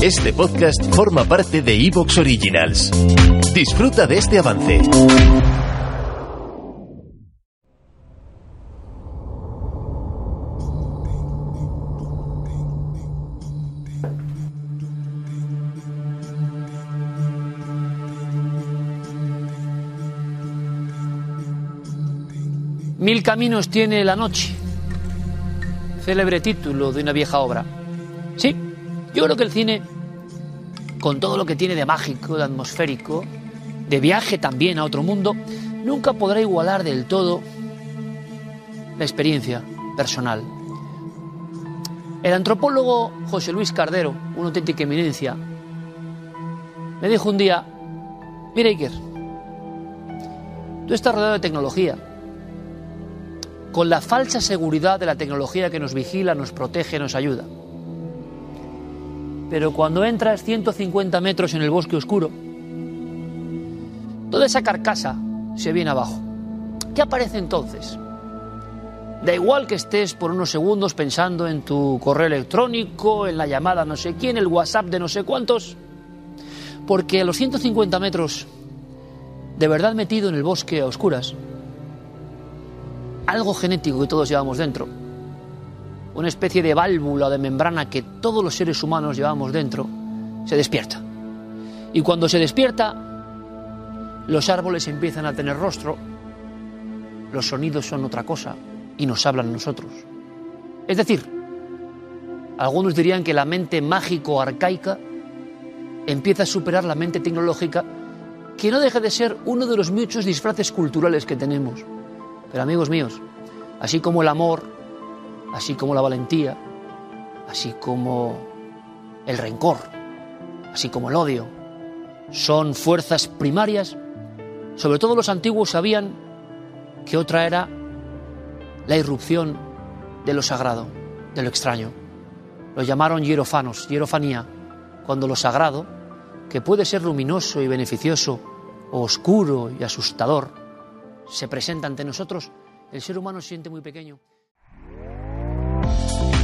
Este podcast forma parte de Evox Originals. Disfruta de este avance. Mil caminos tiene la noche. Célebre título de una vieja obra. Yo creo que el cine, con todo lo que tiene de mágico, de atmosférico, de viaje también a otro mundo, nunca podrá igualar del todo la experiencia personal. El antropólogo José Luis Cardero, una auténtica eminencia, me dijo un día, mira Iker, tú estás rodeado de tecnología, con la falsa seguridad de la tecnología que nos vigila, nos protege, nos ayuda. Pero cuando entras 150 metros en el bosque oscuro, toda esa carcasa se viene abajo. ¿Qué aparece entonces? Da igual que estés por unos segundos pensando en tu correo electrónico, en la llamada no sé quién, el WhatsApp de no sé cuántos, porque a los 150 metros, de verdad metido en el bosque a oscuras, algo genético que todos llevamos dentro, una especie de válvula de membrana que todos los seres humanos llevamos dentro, se despierta. Y cuando se despierta, los árboles empiezan a tener rostro, los sonidos son otra cosa y nos hablan nosotros. Es decir, algunos dirían que la mente mágico-arcaica empieza a superar la mente tecnológica, que no deja de ser uno de los muchos disfraces culturales que tenemos. Pero amigos míos, así como el amor, así como la valentía, así como el rencor, así como el odio, son fuerzas primarias, sobre todo los antiguos sabían que otra era la irrupción de lo sagrado, de lo extraño. Lo llamaron hierofanos, hierofanía, cuando lo sagrado, que puede ser luminoso y beneficioso, o oscuro y asustador, se presenta ante nosotros, el ser humano se siente muy pequeño.